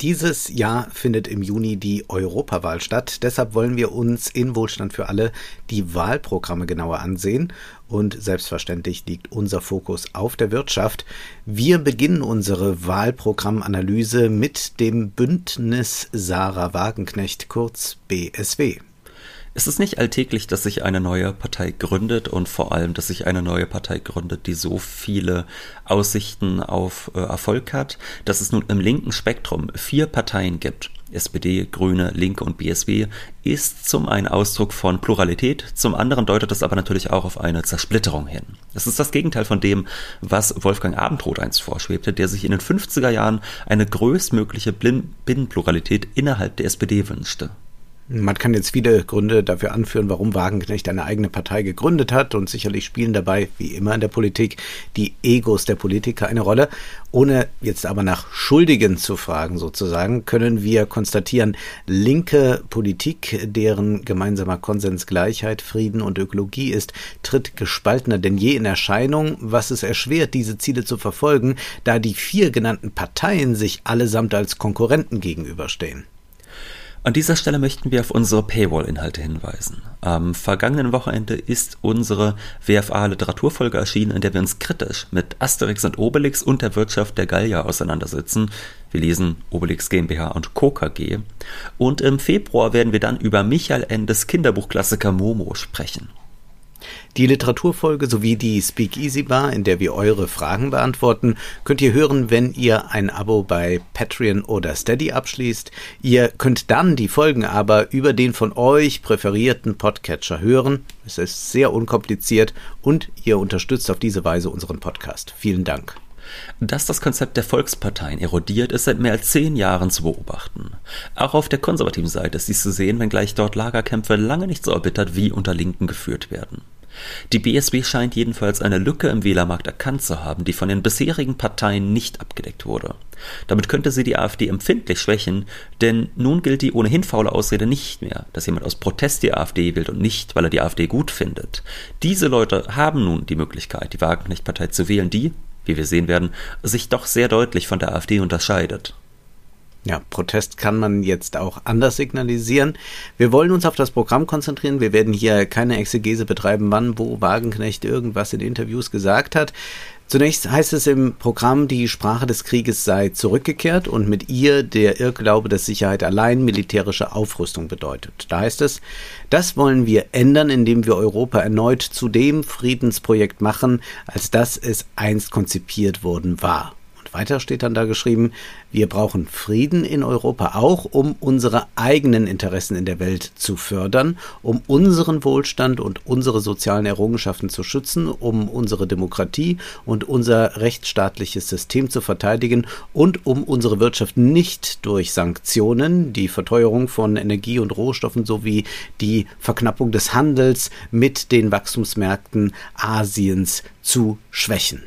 Dieses Jahr findet im Juni die Europawahl statt. Deshalb wollen wir uns in Wohlstand für alle die Wahlprogramme genauer ansehen. Und selbstverständlich liegt unser Fokus auf der Wirtschaft. Wir beginnen unsere Wahlprogrammanalyse mit dem Bündnis Sarah Wagenknecht, kurz BSW. Es ist nicht alltäglich, dass sich eine neue Partei gründet und vor allem, dass sich eine neue Partei gründet, die so viele Aussichten auf äh, Erfolg hat, dass es nun im linken Spektrum vier Parteien gibt. SPD, Grüne, Linke und BSW ist zum einen Ausdruck von Pluralität, zum anderen deutet es aber natürlich auch auf eine Zersplitterung hin. Es ist das Gegenteil von dem, was Wolfgang Abendroth einst vorschwebte, der sich in den 50er Jahren eine größtmögliche Binnenpluralität innerhalb der SPD wünschte. Man kann jetzt viele Gründe dafür anführen, warum Wagenknecht eine eigene Partei gegründet hat und sicherlich spielen dabei, wie immer in der Politik, die Egos der Politiker eine Rolle. Ohne jetzt aber nach Schuldigen zu fragen sozusagen, können wir konstatieren, linke Politik, deren gemeinsamer Konsens Gleichheit, Frieden und Ökologie ist, tritt gespaltener denn je in Erscheinung, was es erschwert, diese Ziele zu verfolgen, da die vier genannten Parteien sich allesamt als Konkurrenten gegenüberstehen. An dieser Stelle möchten wir auf unsere Paywall-Inhalte hinweisen. Am vergangenen Wochenende ist unsere WFA-Literaturfolge erschienen, in der wir uns kritisch mit Asterix und Obelix und der Wirtschaft der Gallier auseinandersetzen. Wir lesen Obelix GmbH und Co. KG. Und im Februar werden wir dann über Michael Endes Kinderbuchklassiker Momo sprechen. Die Literaturfolge sowie die Speakeasy Bar, in der wir eure Fragen beantworten, könnt ihr hören, wenn ihr ein Abo bei Patreon oder Steady abschließt. Ihr könnt dann die Folgen aber über den von euch präferierten Podcatcher hören. Es ist sehr unkompliziert und ihr unterstützt auf diese Weise unseren Podcast. Vielen Dank. Dass das Konzept der Volksparteien erodiert, ist seit mehr als zehn Jahren zu beobachten. Auch auf der konservativen Seite ist dies zu sehen, wenngleich dort Lagerkämpfe lange nicht so erbittert wie unter Linken geführt werden. Die BSW scheint jedenfalls eine Lücke im Wählermarkt erkannt zu haben, die von den bisherigen Parteien nicht abgedeckt wurde. Damit könnte sie die AfD empfindlich schwächen, denn nun gilt die ohnehin faule Ausrede nicht mehr, dass jemand aus Protest die AfD wählt und nicht, weil er die AfD gut findet. Diese Leute haben nun die Möglichkeit, die Wagenknecht-Partei zu wählen, die, wie wir sehen werden, sich doch sehr deutlich von der AfD unterscheidet. Ja, Protest kann man jetzt auch anders signalisieren. Wir wollen uns auf das Programm konzentrieren. Wir werden hier keine Exegese betreiben, wann, wo Wagenknecht irgendwas in Interviews gesagt hat. Zunächst heißt es im Programm, die Sprache des Krieges sei zurückgekehrt und mit ihr der Irrglaube, dass Sicherheit allein militärische Aufrüstung bedeutet. Da heißt es, das wollen wir ändern, indem wir Europa erneut zu dem Friedensprojekt machen, als das es einst konzipiert worden war. Weiter steht dann da geschrieben, wir brauchen Frieden in Europa auch, um unsere eigenen Interessen in der Welt zu fördern, um unseren Wohlstand und unsere sozialen Errungenschaften zu schützen, um unsere Demokratie und unser rechtsstaatliches System zu verteidigen und um unsere Wirtschaft nicht durch Sanktionen, die Verteuerung von Energie und Rohstoffen sowie die Verknappung des Handels mit den Wachstumsmärkten Asiens zu schwächen.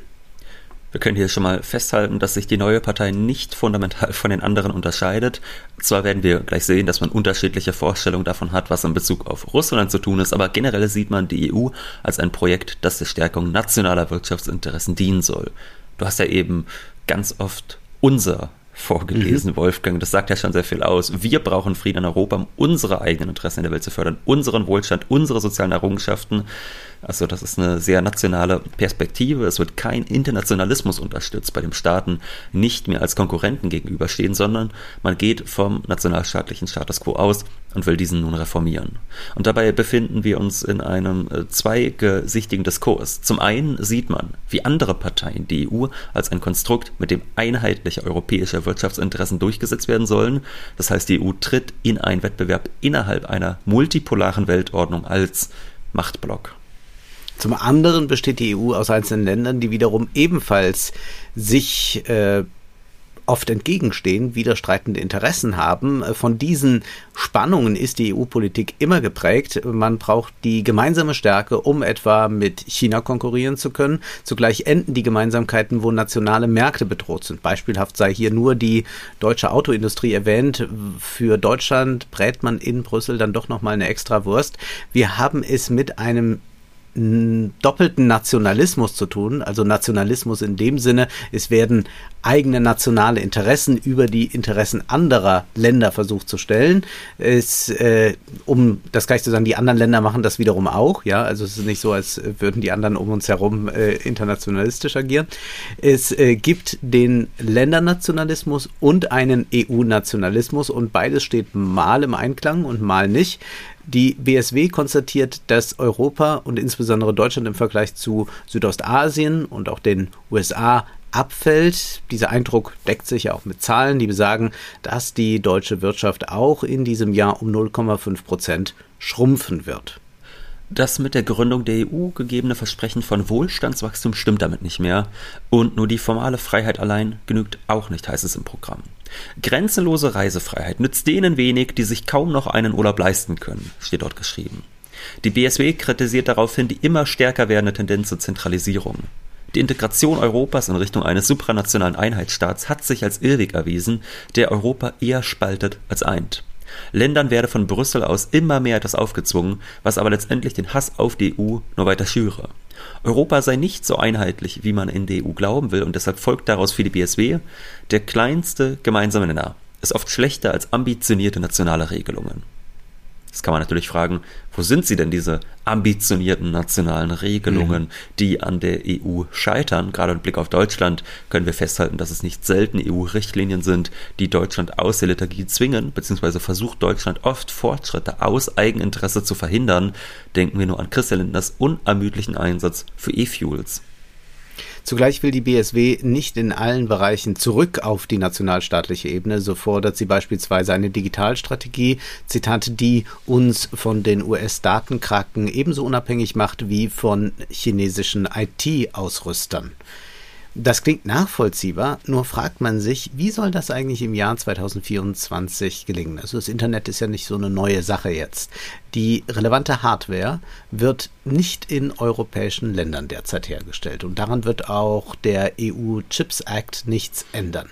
Wir können hier schon mal festhalten, dass sich die neue Partei nicht fundamental von den anderen unterscheidet. Zwar werden wir gleich sehen, dass man unterschiedliche Vorstellungen davon hat, was in Bezug auf Russland zu tun ist, aber generell sieht man die EU als ein Projekt, das der Stärkung nationaler Wirtschaftsinteressen dienen soll. Du hast ja eben ganz oft unser vorgelesen, mhm. Wolfgang. Das sagt ja schon sehr viel aus. Wir brauchen Frieden in Europa, um unsere eigenen Interessen in der Welt zu fördern, unseren Wohlstand, unsere sozialen Errungenschaften. Also das ist eine sehr nationale Perspektive. Es wird kein Internationalismus unterstützt, bei dem Staaten nicht mehr als Konkurrenten gegenüberstehen, sondern man geht vom nationalstaatlichen Status quo aus und will diesen nun reformieren. Und dabei befinden wir uns in einem äh, zweigesichtigen Diskurs. Zum einen sieht man, wie andere Parteien die EU als ein Konstrukt, mit dem einheitliche europäische Wirtschaftsinteressen durchgesetzt werden sollen. Das heißt, die EU tritt in einen Wettbewerb innerhalb einer multipolaren Weltordnung als Machtblock. Zum anderen besteht die EU aus einzelnen Ländern, die wiederum ebenfalls sich äh, oft entgegenstehen, widerstreitende Interessen haben. Von diesen Spannungen ist die EU-Politik immer geprägt. Man braucht die gemeinsame Stärke, um etwa mit China konkurrieren zu können. Zugleich enden die Gemeinsamkeiten, wo nationale Märkte bedroht sind. Beispielhaft sei hier nur die deutsche Autoindustrie erwähnt. Für Deutschland brät man in Brüssel dann doch nochmal eine extra Wurst. Wir haben es mit einem doppelten Nationalismus zu tun. Also Nationalismus in dem Sinne, es werden eigene nationale Interessen über die Interessen anderer Länder versucht zu stellen. Es, äh, um das gleich zu sagen, die anderen Länder machen das wiederum auch. Ja, also es ist nicht so, als würden die anderen um uns herum äh, internationalistisch agieren. Es äh, gibt den Ländernationalismus und einen EU-Nationalismus und beides steht mal im Einklang und mal nicht. Die BSW konstatiert, dass Europa und insbesondere Deutschland im Vergleich zu Südostasien und auch den USA abfällt. Dieser Eindruck deckt sich ja auch mit Zahlen, die besagen, dass die deutsche Wirtschaft auch in diesem Jahr um 0,5 Prozent schrumpfen wird. Das mit der Gründung der EU gegebene Versprechen von Wohlstandswachstum stimmt damit nicht mehr. Und nur die formale Freiheit allein genügt auch nicht, heißt es im Programm. Grenzenlose Reisefreiheit nützt denen wenig, die sich kaum noch einen Urlaub leisten können, steht dort geschrieben. Die BSW kritisiert daraufhin die immer stärker werdende Tendenz zur Zentralisierung. Die Integration Europas in Richtung eines supranationalen Einheitsstaats hat sich als Irrweg erwiesen, der Europa eher spaltet als eint. Ländern werde von Brüssel aus immer mehr etwas aufgezwungen, was aber letztendlich den Hass auf die EU nur weiter schüre. Europa sei nicht so einheitlich, wie man in der EU glauben will, und deshalb folgt daraus für die BSW der kleinste gemeinsame Nenner ist oft schlechter als ambitionierte nationale Regelungen. Jetzt kann man natürlich fragen, wo sind sie denn, diese ambitionierten nationalen Regelungen, mhm. die an der EU scheitern? Gerade mit Blick auf Deutschland können wir festhalten, dass es nicht selten EU-Richtlinien sind, die Deutschland aus der Liturgie zwingen, beziehungsweise versucht Deutschland oft Fortschritte aus Eigeninteresse zu verhindern. Denken wir nur an Christian Lindners unermüdlichen Einsatz für E-Fuels. Zugleich will die BSW nicht in allen Bereichen zurück auf die nationalstaatliche Ebene. So fordert sie beispielsweise eine Digitalstrategie, Zitat, die uns von den US-Datenkraken ebenso unabhängig macht wie von chinesischen IT-Ausrüstern. Das klingt nachvollziehbar, nur fragt man sich, wie soll das eigentlich im Jahr 2024 gelingen? Also das Internet ist ja nicht so eine neue Sache jetzt. Die relevante Hardware wird nicht in europäischen Ländern derzeit hergestellt und daran wird auch der EU Chips Act nichts ändern.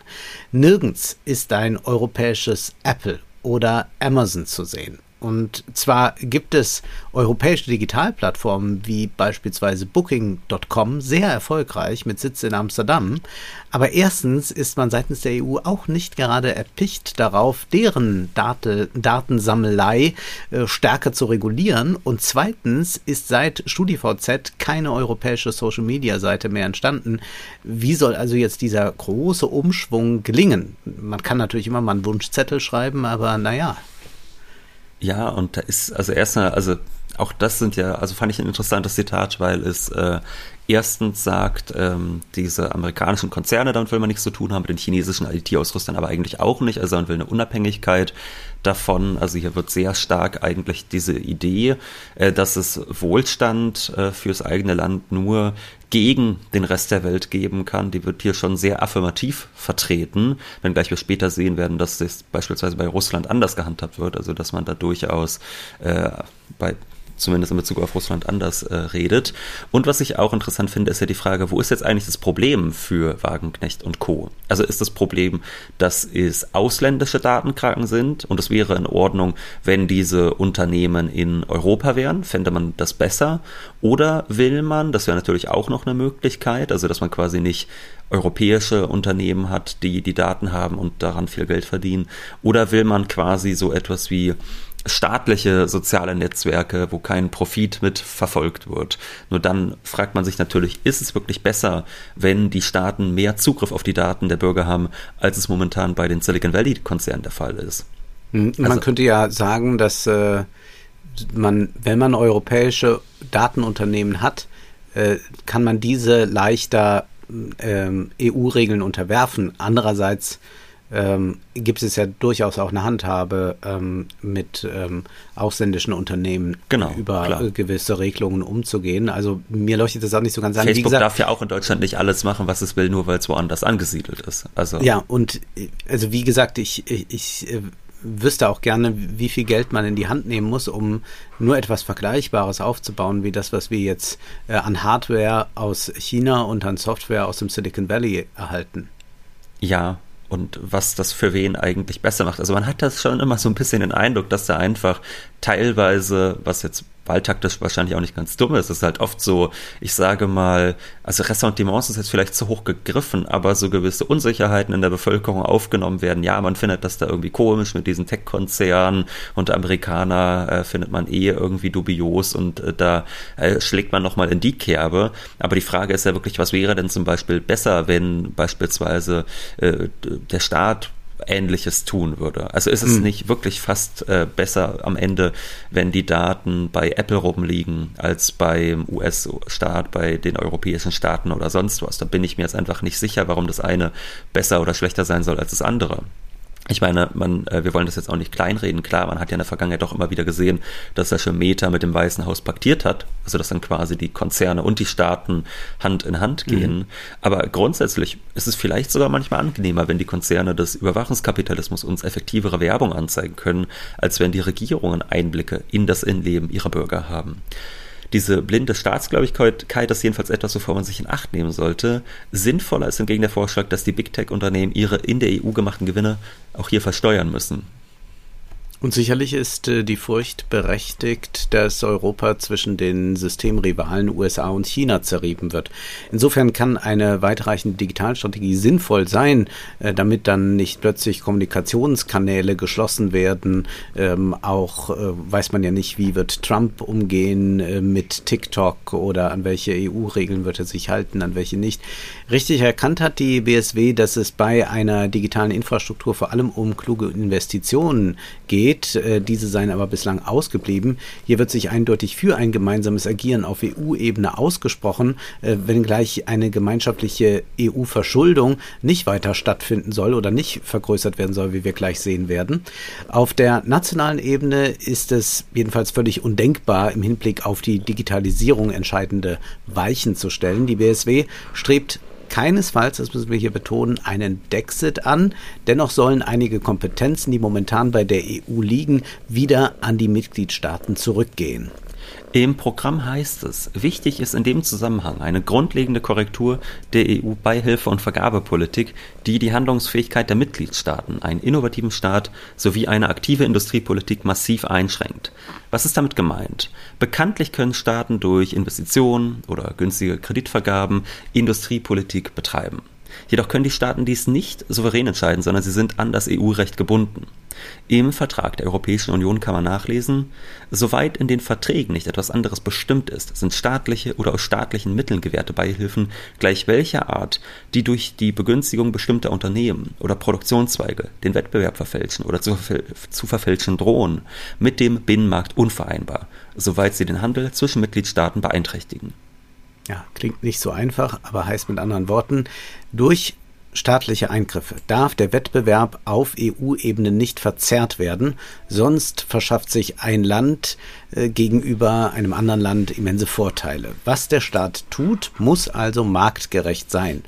Nirgends ist ein europäisches Apple oder Amazon zu sehen. Und zwar gibt es europäische Digitalplattformen wie beispielsweise Booking.com sehr erfolgreich mit Sitz in Amsterdam. Aber erstens ist man seitens der EU auch nicht gerade erpicht darauf, deren Date, Datensammelei äh, stärker zu regulieren. Und zweitens ist seit StudiVZ keine europäische Social-Media-Seite mehr entstanden. Wie soll also jetzt dieser große Umschwung gelingen? Man kann natürlich immer mal einen Wunschzettel schreiben, aber naja. Ja, und da ist, also erstmal, also auch das sind ja, also fand ich ein interessantes Zitat, weil es äh, erstens sagt, ähm, diese amerikanischen Konzerne, damit will man nichts zu tun haben, mit den chinesischen IT-Ausrüstern aber eigentlich auch nicht, also man will eine Unabhängigkeit davon, also hier wird sehr stark eigentlich diese Idee, äh, dass es Wohlstand äh, fürs eigene Land nur gegen den Rest der Welt geben kann, die wird hier schon sehr affirmativ vertreten, wenngleich wir später sehen werden, dass das beispielsweise bei Russland anders gehandhabt wird, also dass man da durchaus äh, bei zumindest in Bezug auf Russland anders äh, redet. Und was ich auch interessant finde, ist ja die Frage, wo ist jetzt eigentlich das Problem für Wagenknecht und Co. Also ist das Problem, dass es ausländische Datenkraken sind und es wäre in Ordnung, wenn diese Unternehmen in Europa wären, fände man das besser? Oder will man, das wäre natürlich auch noch eine Möglichkeit, also dass man quasi nicht europäische Unternehmen hat, die die Daten haben und daran viel Geld verdienen, oder will man quasi so etwas wie staatliche soziale Netzwerke, wo kein Profit mit verfolgt wird. Nur dann fragt man sich natürlich, ist es wirklich besser, wenn die Staaten mehr Zugriff auf die Daten der Bürger haben, als es momentan bei den Silicon Valley-Konzernen der Fall ist? Hm, man also, könnte ja sagen, dass äh, man, wenn man europäische Datenunternehmen hat, äh, kann man diese leichter ähm, EU-Regeln unterwerfen. Andererseits ähm, gibt es ja durchaus auch eine Handhabe ähm, mit ähm, ausländischen Unternehmen genau, über klar. gewisse Regelungen umzugehen. Also mir leuchtet das auch nicht so ganz an. Facebook gesagt, darf ja auch in Deutschland nicht alles machen, was es will, nur weil es woanders angesiedelt ist. Also ja, und also wie gesagt, ich, ich, ich äh, wüsste auch gerne, wie viel Geld man in die Hand nehmen muss, um nur etwas Vergleichbares aufzubauen, wie das, was wir jetzt äh, an Hardware aus China und an Software aus dem Silicon Valley erhalten. Ja, und was das für wen eigentlich besser macht. Also man hat das schon immer so ein bisschen den Eindruck, dass da einfach teilweise, was jetzt wahltaktisch wahrscheinlich auch nicht ganz dumm ist. Ist halt oft so, ich sage mal, also Ressentiments ist jetzt vielleicht zu hoch gegriffen, aber so gewisse Unsicherheiten in der Bevölkerung aufgenommen werden. Ja, man findet das da irgendwie komisch mit diesen Tech-Konzernen und Amerikaner äh, findet man eh irgendwie dubios und äh, da äh, schlägt man nochmal in die Kerbe. Aber die Frage ist ja wirklich, was wäre denn zum Beispiel besser, wenn beispielsweise äh, der Staat Ähnliches tun würde. Also ist es mhm. nicht wirklich fast äh, besser am Ende, wenn die Daten bei Apple rumliegen, als beim US-Staat, bei den europäischen Staaten oder sonst was. Da bin ich mir jetzt einfach nicht sicher, warum das eine besser oder schlechter sein soll als das andere ich meine, man, äh, wir wollen das jetzt auch nicht kleinreden. Klar, man hat ja in der Vergangenheit doch immer wieder gesehen, dass er schon Meta mit dem Weißen Haus paktiert hat, also dass dann quasi die Konzerne und die Staaten Hand in Hand gehen. Mhm. Aber grundsätzlich ist es vielleicht sogar manchmal angenehmer, wenn die Konzerne des Überwachungskapitalismus uns effektivere Werbung anzeigen können, als wenn die Regierungen Einblicke in das Innenleben ihrer Bürger haben diese blinde Staatsgläubigkeit ist jedenfalls etwas, wovor man sich in Acht nehmen sollte. Sinnvoller ist hingegen der Vorschlag, dass die Big Tech-Unternehmen ihre in der EU gemachten Gewinne auch hier versteuern müssen. Und sicherlich ist äh, die Furcht berechtigt, dass Europa zwischen den Systemrivalen USA und China zerrieben wird. Insofern kann eine weitreichende Digitalstrategie sinnvoll sein, äh, damit dann nicht plötzlich Kommunikationskanäle geschlossen werden. Ähm, auch äh, weiß man ja nicht, wie wird Trump umgehen mit TikTok oder an welche EU-Regeln wird er sich halten, an welche nicht. Richtig erkannt hat die BSW, dass es bei einer digitalen Infrastruktur vor allem um kluge Investitionen geht geht. Äh, diese seien aber bislang ausgeblieben. Hier wird sich eindeutig für ein gemeinsames Agieren auf EU-Ebene ausgesprochen, äh, wenngleich eine gemeinschaftliche EU-Verschuldung nicht weiter stattfinden soll oder nicht vergrößert werden soll, wie wir gleich sehen werden. Auf der nationalen Ebene ist es jedenfalls völlig undenkbar, im Hinblick auf die Digitalisierung entscheidende Weichen zu stellen. Die BSW strebt keinesfalls, das müssen wir hier betonen, einen Dexit an. Dennoch sollen einige Kompetenzen, die momentan bei der EU liegen, wieder an die Mitgliedstaaten zurückgehen. Im Programm heißt es, wichtig ist in dem Zusammenhang eine grundlegende Korrektur der EU-Beihilfe- und Vergabepolitik, die die Handlungsfähigkeit der Mitgliedstaaten, einen innovativen Staat sowie eine aktive Industriepolitik massiv einschränkt. Was ist damit gemeint? Bekanntlich können Staaten durch Investitionen oder günstige Kreditvergaben Industriepolitik betreiben. Jedoch können die Staaten dies nicht souverän entscheiden, sondern sie sind an das EU-Recht gebunden. Im Vertrag der Europäischen Union kann man nachlesen, soweit in den Verträgen nicht etwas anderes bestimmt ist, sind staatliche oder aus staatlichen Mitteln gewährte Beihilfen gleich welcher Art, die durch die Begünstigung bestimmter Unternehmen oder Produktionszweige den Wettbewerb verfälschen oder zu, zu verfälschen drohen, mit dem Binnenmarkt unvereinbar, soweit sie den Handel zwischen Mitgliedstaaten beeinträchtigen. Ja, klingt nicht so einfach, aber heißt mit anderen Worten, durch staatliche Eingriffe darf der Wettbewerb auf EU-Ebene nicht verzerrt werden, sonst verschafft sich ein Land äh, gegenüber einem anderen Land immense Vorteile. Was der Staat tut, muss also marktgerecht sein.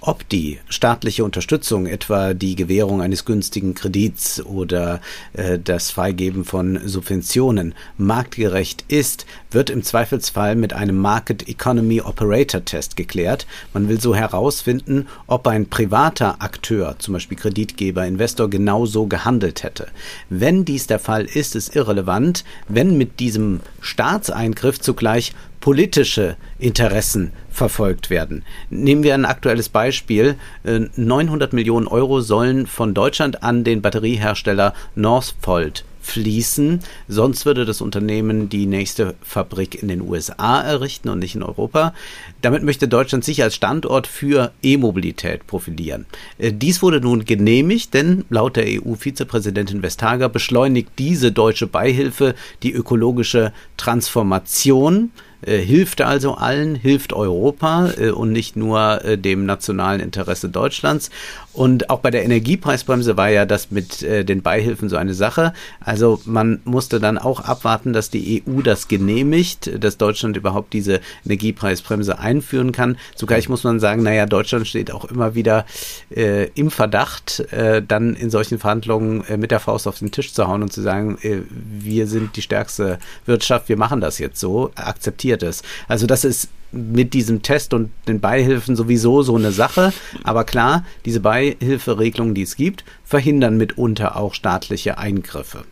Ob die staatliche Unterstützung, etwa die Gewährung eines günstigen Kredits oder äh, das Freigeben von Subventionen, marktgerecht ist, wird im Zweifelsfall mit einem Market Economy Operator Test geklärt. Man will so herausfinden, ob ein privater Akteur, zum Beispiel Kreditgeber, Investor, genauso gehandelt hätte. Wenn dies der Fall ist, ist irrelevant, wenn mit diesem Staatseingriff zugleich politische Interessen verfolgt werden. Nehmen wir ein aktuelles Beispiel. 900 äh, Millionen Euro sollen von Deutschland an den Batteriehersteller Northvolt fließen. Sonst würde das Unternehmen die nächste Fabrik in den USA errichten und nicht in Europa. Damit möchte Deutschland sich als Standort für E-Mobilität profilieren. Äh, dies wurde nun genehmigt, denn laut der EU-Vizepräsidentin Vestager beschleunigt diese deutsche Beihilfe die ökologische Transformation äh, hilft also allen, hilft Europa äh, und nicht nur äh, dem nationalen Interesse Deutschlands. Und auch bei der Energiepreisbremse war ja das mit äh, den Beihilfen so eine Sache. Also man musste dann auch abwarten, dass die EU das genehmigt, dass Deutschland überhaupt diese Energiepreisbremse einführen kann. Zugleich muss man sagen, naja, Deutschland steht auch immer wieder äh, im Verdacht, äh, dann in solchen Verhandlungen äh, mit der Faust auf den Tisch zu hauen und zu sagen, äh, wir sind die stärkste Wirtschaft, wir machen das jetzt so, akzeptiert es. Also das ist mit diesem Test und den Beihilfen sowieso so eine Sache. Aber klar, diese Beihilferegelungen, die es gibt, verhindern mitunter auch staatliche Eingriffe.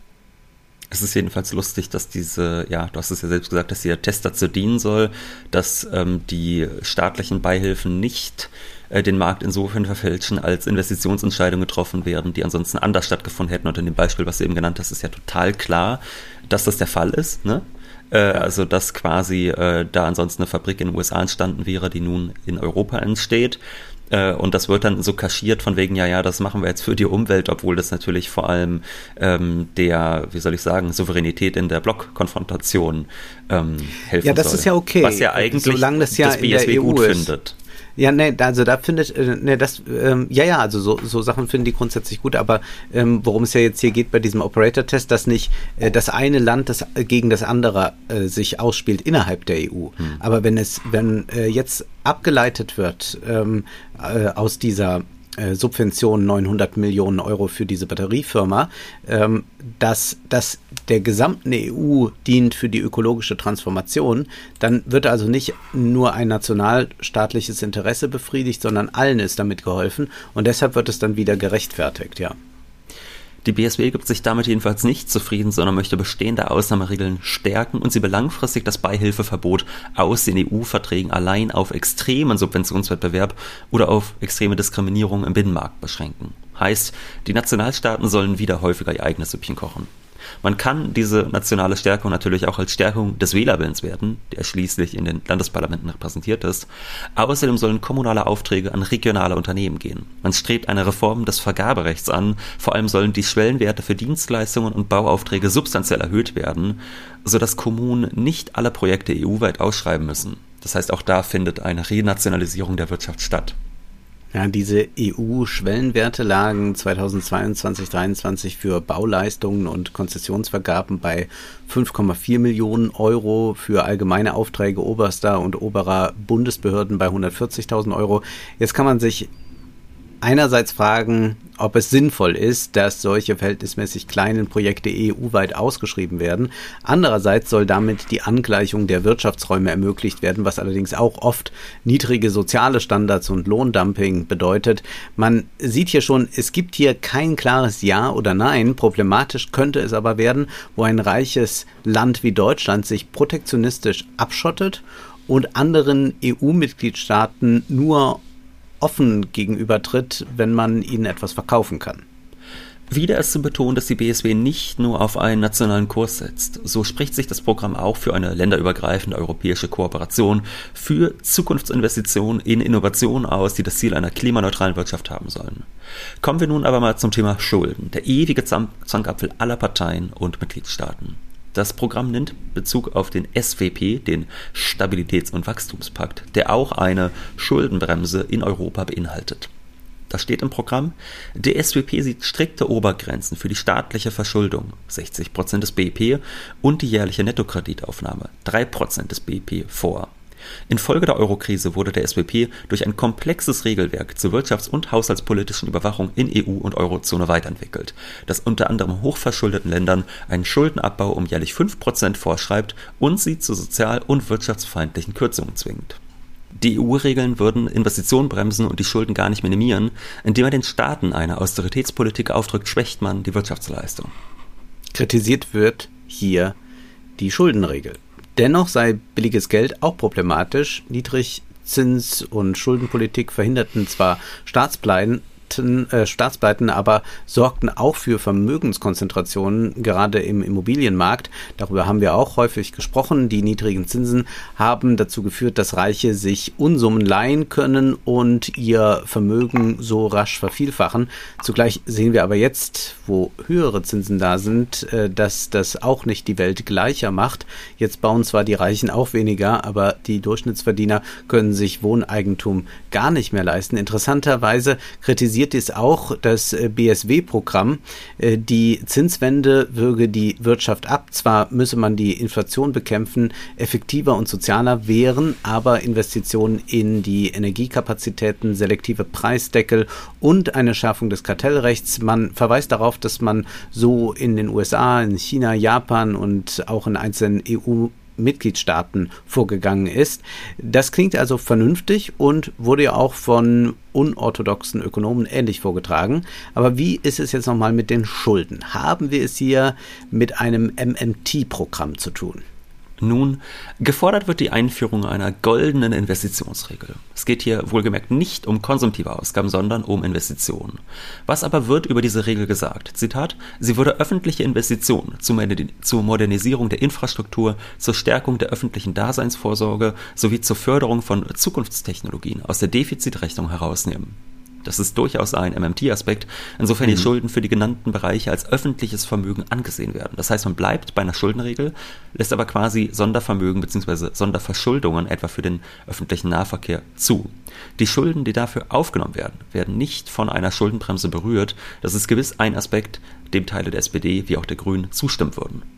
Es ist jedenfalls lustig, dass diese, ja, du hast es ja selbst gesagt, dass der Test dazu dienen soll, dass ähm, die staatlichen Beihilfen nicht äh, den Markt insofern verfälschen, als Investitionsentscheidungen getroffen werden, die ansonsten anders stattgefunden hätten. Und in dem Beispiel, was du eben genannt hast, ist ja total klar, dass das der Fall ist. Ne? Äh, also dass quasi äh, da ansonsten eine Fabrik in den USA entstanden wäre, die nun in Europa entsteht. Äh, und das wird dann so kaschiert von wegen, ja, ja, das machen wir jetzt für die Umwelt, obwohl das natürlich vor allem ähm, der, wie soll ich sagen, Souveränität in der Blockkonfrontation ähm, helfen soll. Ja, das soll. ist ja okay. Was ja eigentlich Solange das, ja das BSW in der gut ist. findet. Ja, nee, also da findet, äh, nee, das, ähm, ja, ja, also so, so Sachen finden die grundsätzlich gut, aber ähm, worum es ja jetzt hier geht bei diesem Operator-Test, dass nicht äh, das eine Land das gegen das andere äh, sich ausspielt innerhalb der EU. Hm. Aber wenn es, wenn äh, jetzt abgeleitet wird ähm, äh, aus dieser äh, Subvention 900 Millionen Euro für diese Batteriefirma, ähm, dass das der gesamten EU dient für die ökologische Transformation, dann wird also nicht nur ein nationalstaatliches Interesse befriedigt, sondern allen ist damit geholfen und deshalb wird es dann wieder gerechtfertigt, ja. Die BSW gibt sich damit jedenfalls nicht zufrieden, sondern möchte bestehende Ausnahmeregeln stärken und sie will langfristig das Beihilfeverbot aus den EU-Verträgen allein auf extremen Subventionswettbewerb oder auf extreme Diskriminierung im Binnenmarkt beschränken. Heißt, die Nationalstaaten sollen wieder häufiger ihr eigenes Süppchen kochen. Man kann diese nationale Stärkung natürlich auch als Stärkung des Wählerwillens werten, der schließlich in den Landesparlamenten repräsentiert ist. Außerdem sollen kommunale Aufträge an regionale Unternehmen gehen. Man strebt eine Reform des Vergaberechts an. Vor allem sollen die Schwellenwerte für Dienstleistungen und Bauaufträge substanziell erhöht werden, sodass Kommunen nicht alle Projekte EU-weit ausschreiben müssen. Das heißt, auch da findet eine Renationalisierung der Wirtschaft statt. Ja, diese EU-Schwellenwerte lagen 2022, 2023 für Bauleistungen und Konzessionsvergaben bei 5,4 Millionen Euro, für allgemeine Aufträge oberster und oberer Bundesbehörden bei 140.000 Euro. Jetzt kann man sich einerseits fragen, ob es sinnvoll ist, dass solche verhältnismäßig kleinen Projekte EU-weit ausgeschrieben werden. Andererseits soll damit die Angleichung der Wirtschaftsräume ermöglicht werden, was allerdings auch oft niedrige soziale Standards und Lohndumping bedeutet. Man sieht hier schon, es gibt hier kein klares Ja oder Nein. Problematisch könnte es aber werden, wo ein reiches Land wie Deutschland sich protektionistisch abschottet und anderen EU-Mitgliedstaaten nur offen gegenübertritt, wenn man ihnen etwas verkaufen kann. Wieder ist zu betonen, dass die BSW nicht nur auf einen nationalen Kurs setzt. So spricht sich das Programm auch für eine länderübergreifende europäische Kooperation für Zukunftsinvestitionen in Innovationen aus, die das Ziel einer klimaneutralen Wirtschaft haben sollen. Kommen wir nun aber mal zum Thema Schulden, der ewige Zankapfel aller Parteien und Mitgliedstaaten. Das Programm nimmt Bezug auf den SWP, den Stabilitäts- und Wachstumspakt, der auch eine Schuldenbremse in Europa beinhaltet. Da steht im Programm, der SWP sieht strikte Obergrenzen für die staatliche Verschuldung, 60% des BIP, und die jährliche Nettokreditaufnahme, 3% des BIP, vor. Infolge der Eurokrise wurde der SWP durch ein komplexes Regelwerk zur wirtschafts- und haushaltspolitischen Überwachung in EU und Eurozone weiterentwickelt, das unter anderem hochverschuldeten Ländern einen Schuldenabbau um jährlich 5% vorschreibt und sie zu sozial- und wirtschaftsfeindlichen Kürzungen zwingt. Die EU-Regeln würden Investitionen bremsen und die Schulden gar nicht minimieren. Indem man den Staaten eine Austeritätspolitik aufdrückt, schwächt man die Wirtschaftsleistung. Kritisiert wird hier die Schuldenregel. Dennoch sei billiges Geld auch problematisch. Niedrigzins- und Schuldenpolitik verhinderten zwar Staatspleiten, äh, Staatspleiten aber sorgten auch für Vermögenskonzentrationen, gerade im Immobilienmarkt. Darüber haben wir auch häufig gesprochen. Die niedrigen Zinsen haben dazu geführt, dass Reiche sich Unsummen leihen können und ihr Vermögen so rasch vervielfachen. Zugleich sehen wir aber jetzt, wo höhere Zinsen da sind, äh, dass das auch nicht die Welt gleicher macht. Jetzt bauen zwar die Reichen auch weniger, aber die Durchschnittsverdiener können sich Wohneigentum gar nicht mehr leisten. Interessanterweise kritisieren kritisiert dies auch das äh, BSW-Programm. Äh, die Zinswende würge die Wirtschaft ab. Zwar müsse man die Inflation bekämpfen, effektiver und sozialer wären, aber Investitionen in die Energiekapazitäten, selektive Preisdeckel und eine Schärfung des Kartellrechts. Man verweist darauf, dass man so in den USA, in China, Japan und auch in einzelnen EU Mitgliedstaaten vorgegangen ist. Das klingt also vernünftig und wurde ja auch von unorthodoxen Ökonomen ähnlich vorgetragen. Aber wie ist es jetzt nochmal mit den Schulden? Haben wir es hier mit einem MMT-Programm zu tun? Nun, gefordert wird die Einführung einer goldenen Investitionsregel. Es geht hier wohlgemerkt nicht um konsumtive Ausgaben, sondern um Investitionen. Was aber wird über diese Regel gesagt? Zitat, sie würde öffentliche Investitionen zur Modernisierung der Infrastruktur, zur Stärkung der öffentlichen Daseinsvorsorge sowie zur Förderung von Zukunftstechnologien aus der Defizitrechnung herausnehmen. Das ist durchaus ein MMT-Aspekt, insofern mhm. die Schulden für die genannten Bereiche als öffentliches Vermögen angesehen werden. Das heißt, man bleibt bei einer Schuldenregel, lässt aber quasi Sondervermögen bzw. Sonderverschuldungen etwa für den öffentlichen Nahverkehr zu. Die Schulden, die dafür aufgenommen werden, werden nicht von einer Schuldenbremse berührt. Das ist gewiss ein Aspekt, dem Teile der SPD wie auch der Grünen zustimmen würden.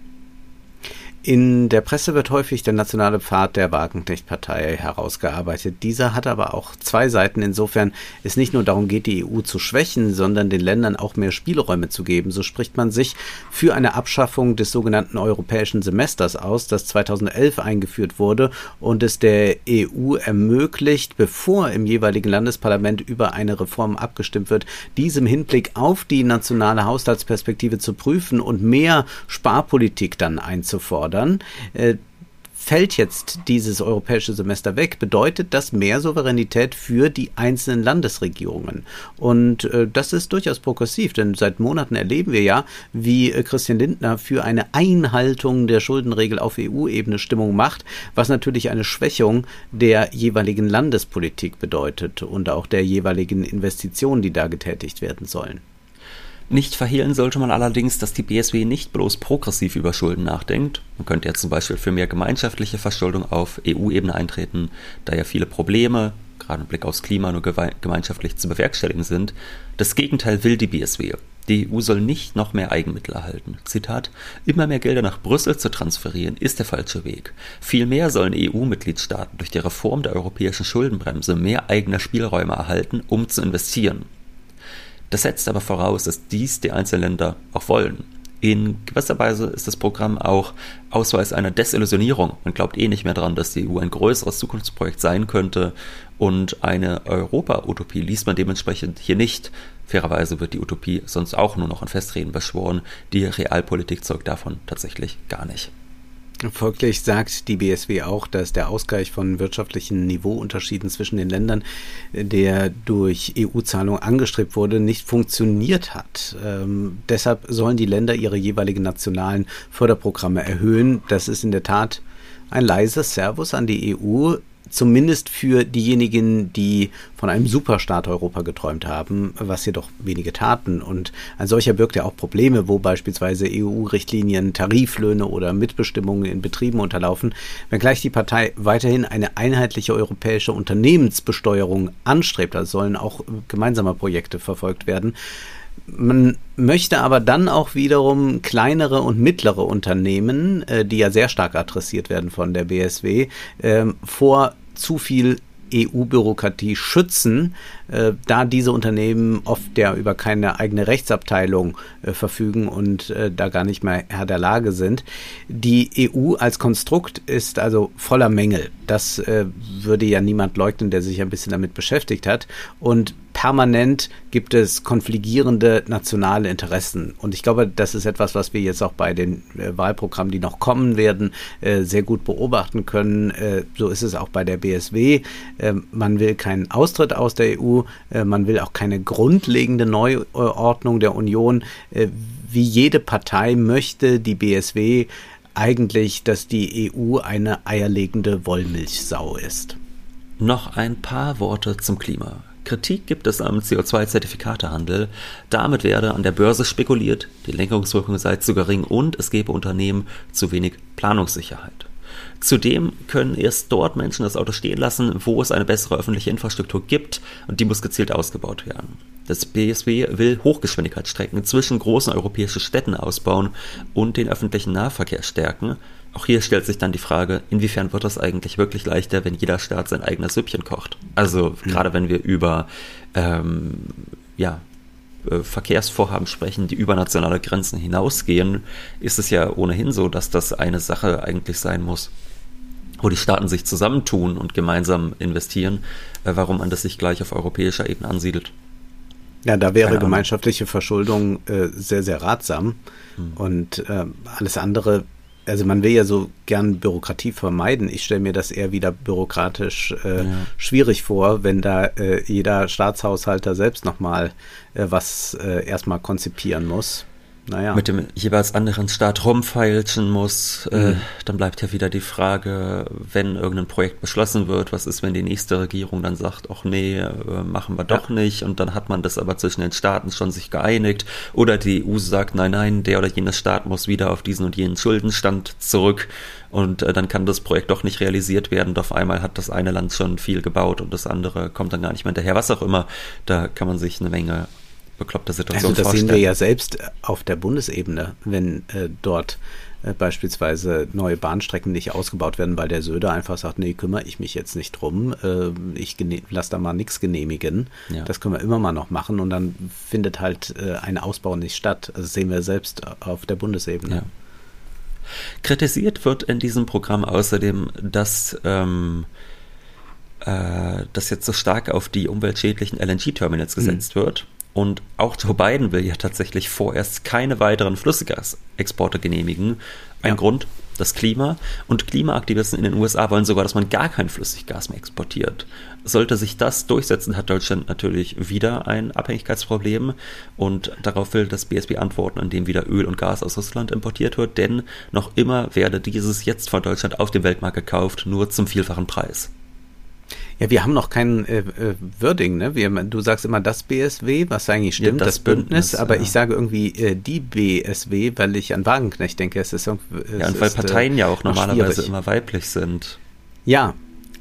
In der Presse wird häufig der nationale Pfad der Wagenknecht-Partei herausgearbeitet. Dieser hat aber auch zwei Seiten, insofern es nicht nur darum geht, die EU zu schwächen, sondern den Ländern auch mehr Spielräume zu geben. So spricht man sich für eine Abschaffung des sogenannten europäischen Semesters aus, das 2011 eingeführt wurde und es der EU ermöglicht, bevor im jeweiligen Landesparlament über eine Reform abgestimmt wird, diesem Hinblick auf die nationale Haushaltsperspektive zu prüfen und mehr Sparpolitik dann einzufordern fordern. Äh, fällt jetzt dieses europäische Semester weg, bedeutet das mehr Souveränität für die einzelnen Landesregierungen. Und äh, das ist durchaus progressiv, denn seit Monaten erleben wir ja, wie äh, Christian Lindner für eine Einhaltung der Schuldenregel auf EU-Ebene Stimmung macht, was natürlich eine Schwächung der jeweiligen Landespolitik bedeutet und auch der jeweiligen Investitionen, die da getätigt werden sollen. Nicht verhehlen sollte man allerdings, dass die BSW nicht bloß progressiv über Schulden nachdenkt. Man könnte ja zum Beispiel für mehr gemeinschaftliche Verschuldung auf EU-Ebene eintreten, da ja viele Probleme, gerade im Blick aufs Klima, nur gemeinschaftlich zu bewerkstelligen sind. Das Gegenteil will die BSW. Die EU soll nicht noch mehr Eigenmittel erhalten. Zitat, immer mehr Gelder nach Brüssel zu transferieren, ist der falsche Weg. Vielmehr sollen EU-Mitgliedstaaten durch die Reform der europäischen Schuldenbremse mehr eigene Spielräume erhalten, um zu investieren. Das setzt aber voraus, dass dies die einzelnen Länder auch wollen. In gewisser Weise ist das Programm auch Ausweis einer Desillusionierung. Man glaubt eh nicht mehr daran, dass die EU ein größeres Zukunftsprojekt sein könnte und eine Europa-Utopie liest man dementsprechend hier nicht. Fairerweise wird die Utopie sonst auch nur noch in Festreden beschworen. Die Realpolitik zeugt davon tatsächlich gar nicht. Folglich sagt die BSW auch, dass der Ausgleich von wirtschaftlichen Niveauunterschieden zwischen den Ländern, der durch EU-Zahlungen angestrebt wurde, nicht funktioniert hat. Ähm, deshalb sollen die Länder ihre jeweiligen nationalen Förderprogramme erhöhen. Das ist in der Tat ein leises Servus an die EU zumindest für diejenigen, die von einem Superstaat Europa geträumt haben, was jedoch wenige taten. Und ein solcher birgt ja auch Probleme, wo beispielsweise EU-Richtlinien Tariflöhne oder Mitbestimmungen in Betrieben unterlaufen, wenngleich die Partei weiterhin eine einheitliche europäische Unternehmensbesteuerung anstrebt. Da sollen auch gemeinsame Projekte verfolgt werden. Man möchte aber dann auch wiederum kleinere und mittlere Unternehmen, äh, die ja sehr stark adressiert werden von der BSW, äh, vor zu viel EU-Bürokratie schützen, äh, da diese Unternehmen oft ja über keine eigene Rechtsabteilung äh, verfügen und äh, da gar nicht mehr Herr der Lage sind. Die EU als Konstrukt ist also voller Mängel. Das äh, würde ja niemand leugnen, der sich ein bisschen damit beschäftigt hat. Und permanent gibt es konfligierende nationale Interessen. Und ich glaube, das ist etwas, was wir jetzt auch bei den äh, Wahlprogrammen, die noch kommen werden, äh, sehr gut beobachten können. Äh, so ist es auch bei der BSW. Äh, man will keinen Austritt aus der EU, man will auch keine grundlegende Neuordnung der Union. Wie jede Partei möchte die BSW eigentlich, dass die EU eine eierlegende Wollmilchsau ist. Noch ein paar Worte zum Klima. Kritik gibt es am CO2-Zertifikatehandel. Damit werde an der Börse spekuliert, die Lenkungswirkung sei zu gering und es gebe Unternehmen zu wenig Planungssicherheit. Zudem können erst dort Menschen das Auto stehen lassen, wo es eine bessere öffentliche Infrastruktur gibt und die muss gezielt ausgebaut werden. Das BSW will Hochgeschwindigkeitsstrecken zwischen großen europäischen Städten ausbauen und den öffentlichen Nahverkehr stärken. Auch hier stellt sich dann die Frage, inwiefern wird das eigentlich wirklich leichter, wenn jeder Staat sein eigenes Süppchen kocht? Also mhm. gerade wenn wir über ähm, ja, äh, Verkehrsvorhaben sprechen, die über nationale Grenzen hinausgehen, ist es ja ohnehin so, dass das eine Sache eigentlich sein muss, wo die Staaten sich zusammentun und gemeinsam investieren, äh, warum man das nicht gleich auf europäischer Ebene ansiedelt. Ja, da wäre gemeinschaftliche Verschuldung äh, sehr, sehr ratsam. Hm. Und äh, alles andere also man will ja so gern Bürokratie vermeiden. Ich stelle mir das eher wieder bürokratisch äh, ja. schwierig vor, wenn da äh, jeder Staatshaushalter selbst nochmal äh, was äh, erstmal konzipieren muss naja. mit dem jeweils anderen Staat rumfeilschen muss, äh, mhm. äh, dann bleibt ja wieder die Frage, wenn irgendein Projekt beschlossen wird, was ist, wenn die nächste Regierung dann sagt, ach nee, äh, machen wir doch ja. nicht und dann hat man das aber zwischen den Staaten schon sich geeinigt oder die EU sagt, nein, nein, der oder jenes Staat muss wieder auf diesen und jenen Schuldenstand zurück und äh, dann kann das Projekt doch nicht realisiert werden und auf einmal hat das eine Land schon viel gebaut und das andere kommt dann gar nicht mehr hinterher, was auch immer, da kann man sich eine Menge bekloppte Situation also das vorstellen. sehen wir ja selbst auf der Bundesebene, wenn äh, dort äh, beispielsweise neue Bahnstrecken nicht ausgebaut werden, weil der Söder einfach sagt, nee, kümmere ich mich jetzt nicht drum, äh, ich lasse da mal nichts genehmigen. Ja. Das können wir immer mal noch machen und dann findet halt äh, ein Ausbau nicht statt. Also das sehen wir selbst auf der Bundesebene. Ja. Kritisiert wird in diesem Programm außerdem, dass ähm, äh, das jetzt so stark auf die umweltschädlichen LNG-Terminals gesetzt mhm. wird und auch Joe Biden will ja tatsächlich vorerst keine weiteren Flüssiggasexporte genehmigen. Ein ja. Grund, das Klima. Und Klimaaktivisten in den USA wollen sogar, dass man gar kein Flüssiggas mehr exportiert. Sollte sich das durchsetzen, hat Deutschland natürlich wieder ein Abhängigkeitsproblem. Und darauf will das BSB antworten, indem wieder Öl und Gas aus Russland importiert wird. Denn noch immer werde dieses jetzt von Deutschland auf dem Weltmarkt gekauft, nur zum vielfachen Preis. Ja, wir haben noch kein äh, äh, Wording, ne? Wir, du sagst immer das BSW, was eigentlich stimmt, ja, das, das, Bündnis, Bündnis aber ja. ich sage irgendwie äh, die BSW, weil ich an Wagenknecht denke. Es ist irgendwie. Es ja, und weil ist, Parteien äh, ja auch normalerweise schwierig. immer weiblich sind. Ja,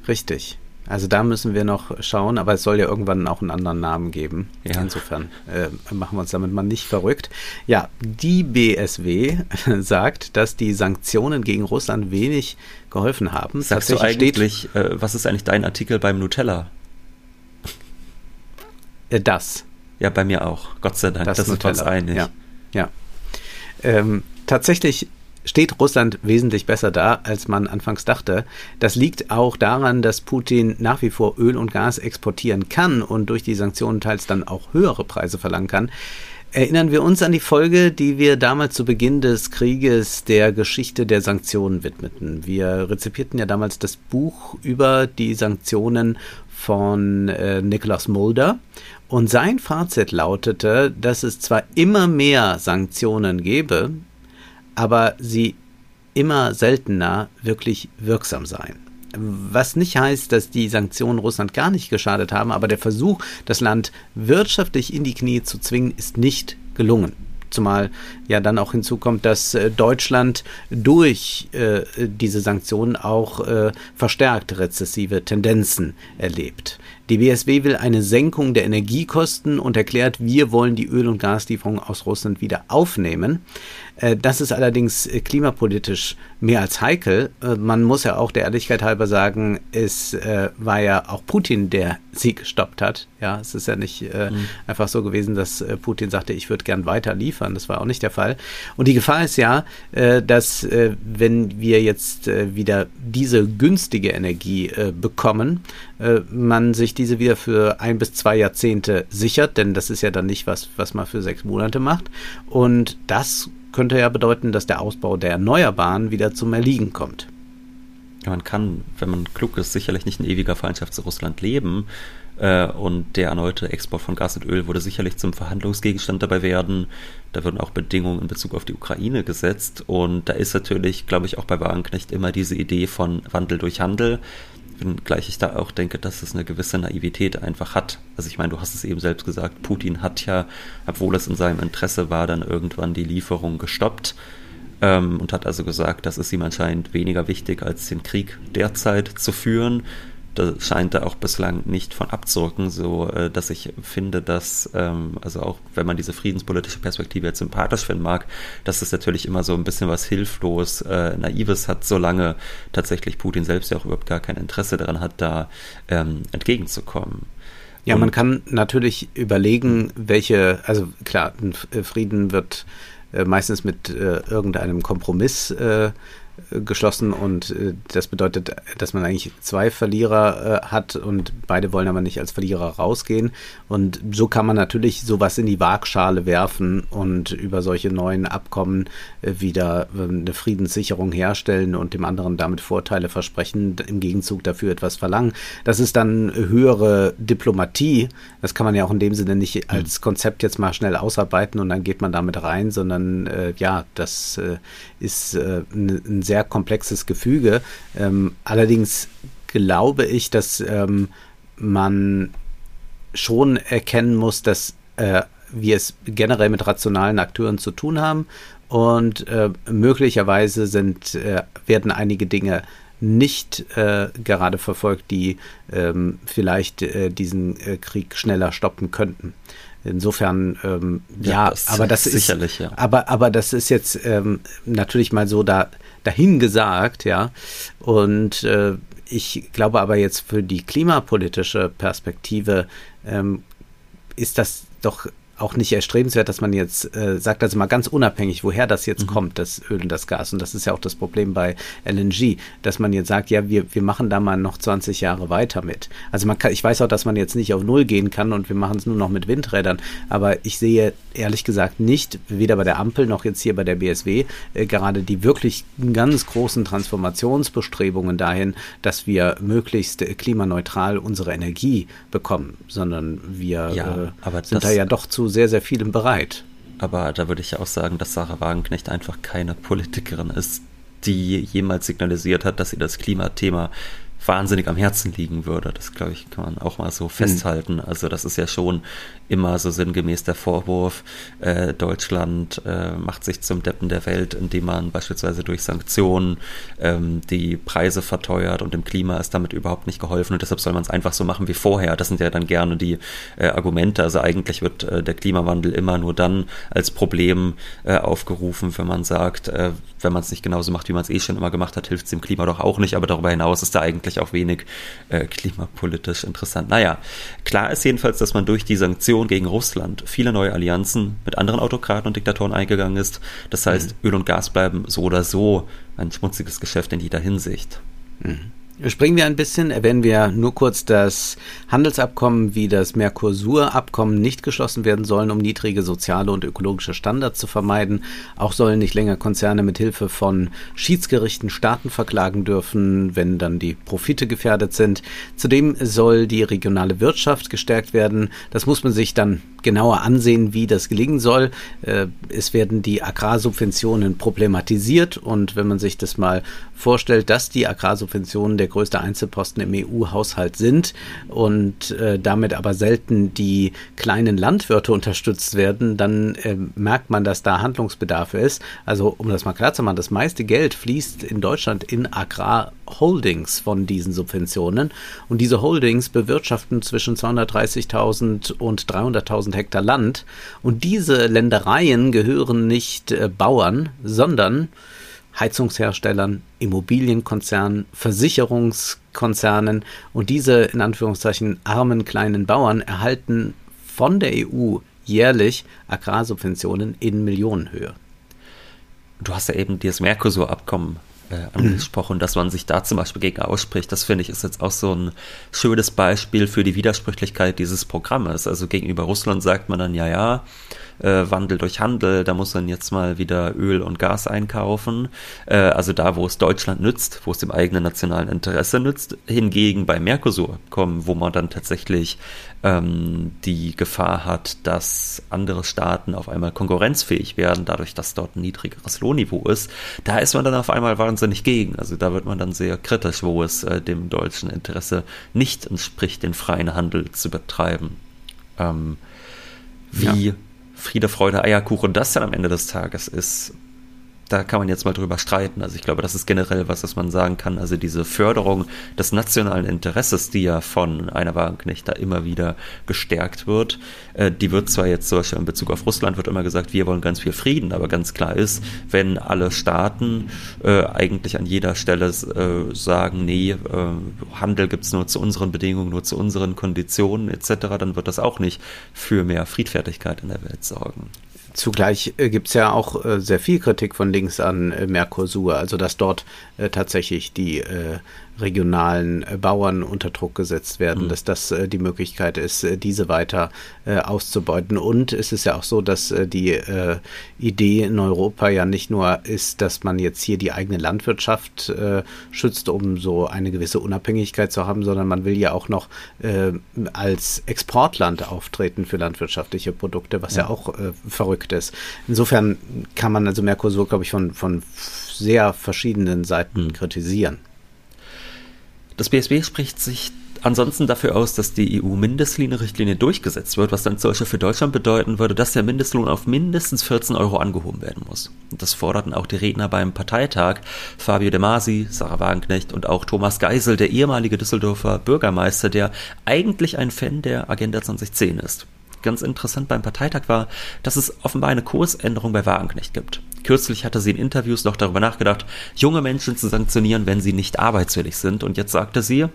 richtig. Also da müssen wir noch schauen, aber es soll ja irgendwann auch einen anderen Namen geben. Ja. Insofern äh, machen wir uns damit mal nicht verrückt. Ja, die BSW sagt, dass die Sanktionen gegen Russland wenig geholfen haben. Sagst du eigentlich, äh, was ist eigentlich dein Artikel beim Nutella? Äh, das. Ja, bei mir auch. Gott sei Dank. Das, das ist uns einig. Ja. ja. Ähm, tatsächlich steht Russland wesentlich besser da, als man anfangs dachte. Das liegt auch daran, dass Putin nach wie vor Öl und Gas exportieren kann und durch die Sanktionen teils dann auch höhere Preise verlangen kann. Erinnern wir uns an die Folge, die wir damals zu Beginn des Krieges der Geschichte der Sanktionen widmeten. Wir rezipierten ja damals das Buch über die Sanktionen von äh, Nicholas Mulder und sein Fazit lautete, dass es zwar immer mehr Sanktionen gäbe, aber sie immer seltener wirklich wirksam seien. Was nicht heißt, dass die Sanktionen Russland gar nicht geschadet haben, aber der Versuch, das Land wirtschaftlich in die Knie zu zwingen, ist nicht gelungen. Zumal ja dann auch hinzukommt, dass äh, Deutschland durch äh, diese Sanktionen auch äh, verstärkt rezessive Tendenzen erlebt. Die BSW will eine Senkung der Energiekosten und erklärt, wir wollen die Öl- und Gaslieferungen aus Russland wieder aufnehmen. Äh, das ist allerdings äh, klimapolitisch mehr als heikel. Äh, man muss ja auch der Ehrlichkeit halber sagen, es war ja auch Putin, der sie gestoppt hat. Ja, es ist ja nicht mhm. einfach so gewesen, dass Putin sagte, ich würde gern weiter liefern. Das war auch nicht der Fall. Und die Gefahr ist ja, dass wenn wir jetzt wieder diese günstige Energie bekommen, man sich diese wieder für ein bis zwei Jahrzehnte sichert, denn das ist ja dann nicht was, was man für sechs Monate macht. Und das könnte ja bedeuten, dass der Ausbau der Erneuerbaren wieder zum Erliegen kommt. Man kann, wenn man klug ist, sicherlich nicht in ewiger Feindschaft zu Russland leben. Äh, und der erneute Export von Gas und Öl würde sicherlich zum Verhandlungsgegenstand dabei werden. Da würden auch Bedingungen in Bezug auf die Ukraine gesetzt. Und da ist natürlich, glaube ich, auch bei Wagenknecht immer diese Idee von Wandel durch Handel wenngleich ich da auch denke, dass es eine gewisse Naivität einfach hat. Also ich meine, du hast es eben selbst gesagt, Putin hat ja, obwohl es in seinem Interesse war, dann irgendwann die Lieferung gestoppt. ähm, und hat also gesagt, das ist ihm anscheinend weniger wichtig, als den Krieg derzeit zu führen da scheint er auch bislang nicht von abzurücken, so äh, dass ich finde, dass, ähm, also auch wenn man diese friedenspolitische Perspektive jetzt sympathisch finden mag, dass es natürlich immer so ein bisschen was hilflos, äh, naives hat, solange tatsächlich Putin selbst ja auch überhaupt gar kein Interesse daran hat, da ähm, entgegenzukommen. Ja, man kann natürlich überlegen, welche, also klar, ein Frieden wird äh, meistens mit äh, irgendeinem Kompromiss äh, geschlossen und äh, das bedeutet, dass man eigentlich zwei Verlierer äh, hat und beide wollen aber nicht als Verlierer rausgehen und so kann man natürlich sowas in die Waagschale werfen und über solche neuen Abkommen äh, wieder eine Friedenssicherung herstellen und dem anderen damit Vorteile versprechen, im Gegenzug dafür etwas verlangen. Das ist dann höhere Diplomatie. Das kann man ja auch in dem Sinne nicht hm. als Konzept jetzt mal schnell ausarbeiten und dann geht man damit rein, sondern ja, das ist äh, ein sehr komplexes Gefüge. Ähm, allerdings glaube ich, dass ähm, man schon erkennen muss, dass äh, wir es generell mit rationalen Akteuren zu tun haben und äh, möglicherweise sind, äh, werden einige Dinge nicht äh, gerade verfolgt, die ähm, vielleicht äh, diesen äh, Krieg schneller stoppen könnten. Insofern, ähm, ja, ja das aber das sicherlich, ist, ja. aber, aber das ist jetzt ähm, natürlich mal so da, dahin gesagt, ja. Und äh, ich glaube aber jetzt für die klimapolitische Perspektive ähm, ist das doch auch nicht erstrebenswert, dass man jetzt äh, sagt, also mal ganz unabhängig, woher das jetzt mhm. kommt, das Öl und das Gas. Und das ist ja auch das Problem bei LNG, dass man jetzt sagt, ja, wir, wir machen da mal noch 20 Jahre weiter mit. Also man kann, ich weiß auch, dass man jetzt nicht auf Null gehen kann und wir machen es nur noch mit Windrädern. Aber ich sehe ehrlich gesagt nicht, weder bei der Ampel noch jetzt hier bei der BSW, äh, gerade die wirklich ganz großen Transformationsbestrebungen dahin, dass wir möglichst äh, klimaneutral unsere Energie bekommen, sondern wir ja, äh, sind da ja doch zu sehr, sehr vielem bereit. Aber da würde ich ja auch sagen, dass Sarah Wagenknecht einfach keine Politikerin ist, die jemals signalisiert hat, dass sie das Klimathema wahnsinnig am Herzen liegen würde. Das, glaube ich, kann man auch mal so festhalten. Also das ist ja schon immer so sinngemäß der Vorwurf, äh, Deutschland äh, macht sich zum Deppen der Welt, indem man beispielsweise durch Sanktionen ähm, die Preise verteuert und dem Klima ist damit überhaupt nicht geholfen und deshalb soll man es einfach so machen wie vorher. Das sind ja dann gerne die äh, Argumente. Also eigentlich wird äh, der Klimawandel immer nur dann als Problem äh, aufgerufen, wenn man sagt, äh, wenn man es nicht genauso macht, wie man es eh schon immer gemacht hat, hilft es dem Klima doch auch nicht. Aber darüber hinaus ist da eigentlich auch wenig klimapolitisch interessant. Naja, klar ist jedenfalls, dass man durch die Sanktionen Aggression gegen Russland viele neue Allianzen mit anderen Autokraten und Diktatoren eingegangen ist. Das heißt, mhm. Öl und Gas bleiben so oder so ein schmutziges Geschäft in jeder Hinsicht. Mhm. Springen wir ein bisschen, erwähnen wir nur kurz, dass Handelsabkommen wie das Mercosur-Abkommen nicht geschlossen werden sollen, um niedrige soziale und ökologische Standards zu vermeiden. Auch sollen nicht länger Konzerne mit Hilfe von Schiedsgerichten Staaten verklagen dürfen, wenn dann die Profite gefährdet sind. Zudem soll die regionale Wirtschaft gestärkt werden. Das muss man sich dann genauer ansehen, wie das gelingen soll. Äh, es werden die Agrarsubventionen problematisiert und wenn man sich das mal vorstellt, dass die Agrarsubventionen der größte Einzelposten im EU-Haushalt sind und äh, damit aber selten die kleinen Landwirte unterstützt werden, dann äh, merkt man, dass da Handlungsbedarf ist. Also um das mal klar zu machen, das meiste Geld fließt in Deutschland in Agrarholdings von diesen Subventionen und diese Holdings bewirtschaften zwischen 230.000 und 300.000 Hektar Land und diese Ländereien gehören nicht äh, Bauern, sondern Heizungsherstellern, Immobilienkonzernen, Versicherungskonzernen und diese in Anführungszeichen armen kleinen Bauern erhalten von der EU jährlich Agrarsubventionen in Millionenhöhe. Du hast ja eben dieses Mercosur-Abkommen äh, angesprochen, dass man sich da zum Beispiel gegen ausspricht. Das finde ich ist jetzt auch so ein schönes Beispiel für die Widersprüchlichkeit dieses Programmes. Also gegenüber Russland sagt man dann, ja, ja, äh, Wandel durch Handel, da muss man jetzt mal wieder Öl und Gas einkaufen. Äh, also da, wo es Deutschland nützt, wo es dem eigenen nationalen Interesse nützt. Hingegen bei Mercosur kommen, wo man dann tatsächlich ähm, die Gefahr hat, dass andere Staaten auf einmal konkurrenzfähig werden, dadurch, dass dort ein niedrigeres Lohnniveau ist. Da ist man dann auf einmal wahnsinnig gegen. Also da wird man dann sehr kritisch, wo es äh, dem deutschen Interesse nicht entspricht, den freien Handel zu betreiben. Ähm, wie ja. Friede, Freude, Eierkuchen das dann am Ende des Tages ist, da kann man jetzt mal drüber streiten. Also ich glaube, das ist generell was, was man sagen kann. Also diese Förderung des nationalen Interesses, die ja von einer Wagenknecht da immer wieder gestärkt wird, äh, die wird zwar jetzt zum Beispiel in Bezug auf Russland wird immer gesagt, wir wollen ganz viel Frieden, aber ganz klar ist, wenn alle Staaten äh, eigentlich an jeder Stelle äh, sagen, nee, äh, Handel gibt's nur zu unseren Bedingungen, nur zu unseren Konditionen etc., dann wird das auch nicht für mehr Friedfertigkeit in der Welt sorgen. Zugleich äh, gibt es ja auch äh, sehr viel Kritik von links an äh, Mercosur, also dass dort tatsächlich die regionalen äh, Bauern unter Druck gesetzt werden, mhm. dass das äh, die Möglichkeit ist, äh, diese weiter auszubeuten. Und es ist ja auch so, dass die Idee in Europa ja nicht nur ist, dass man jetzt hier die eigene Landwirtschaft schützt, um so eine gewisse Unabhängigkeit zu haben, sondern man will ja auch noch als Exportland auftreten für landwirtschaftliche Produkte, was ja, ja auch verrückt ist. Insofern kann man also Mercosur, glaube ich, von, von sehr verschiedenen Seiten mhm. kritisieren. Das BSB spricht sich ansonsten dafür aus, dass die EU-Mindestlohnrichtlinie durchgesetzt wird, was dann Beispiel für Deutschland bedeuten würde, dass der Mindestlohn auf mindestens 14 Euro angehoben werden muss. Und das forderten auch die Redner beim Parteitag, Fabio De Masi, Sarah Wagenknecht und auch Thomas Geisel, der ehemalige Düsseldorfer Bürgermeister, der eigentlich ein Fan der Agenda 2010 ist. Ganz interessant beim Parteitag war, dass es offenbar eine Kursänderung bei Wagenknecht gibt. Kürzlich hatte sie in Interviews noch darüber nachgedacht, junge Menschen zu sanktionieren, wenn sie nicht arbeitswillig sind. Und jetzt sagte sie,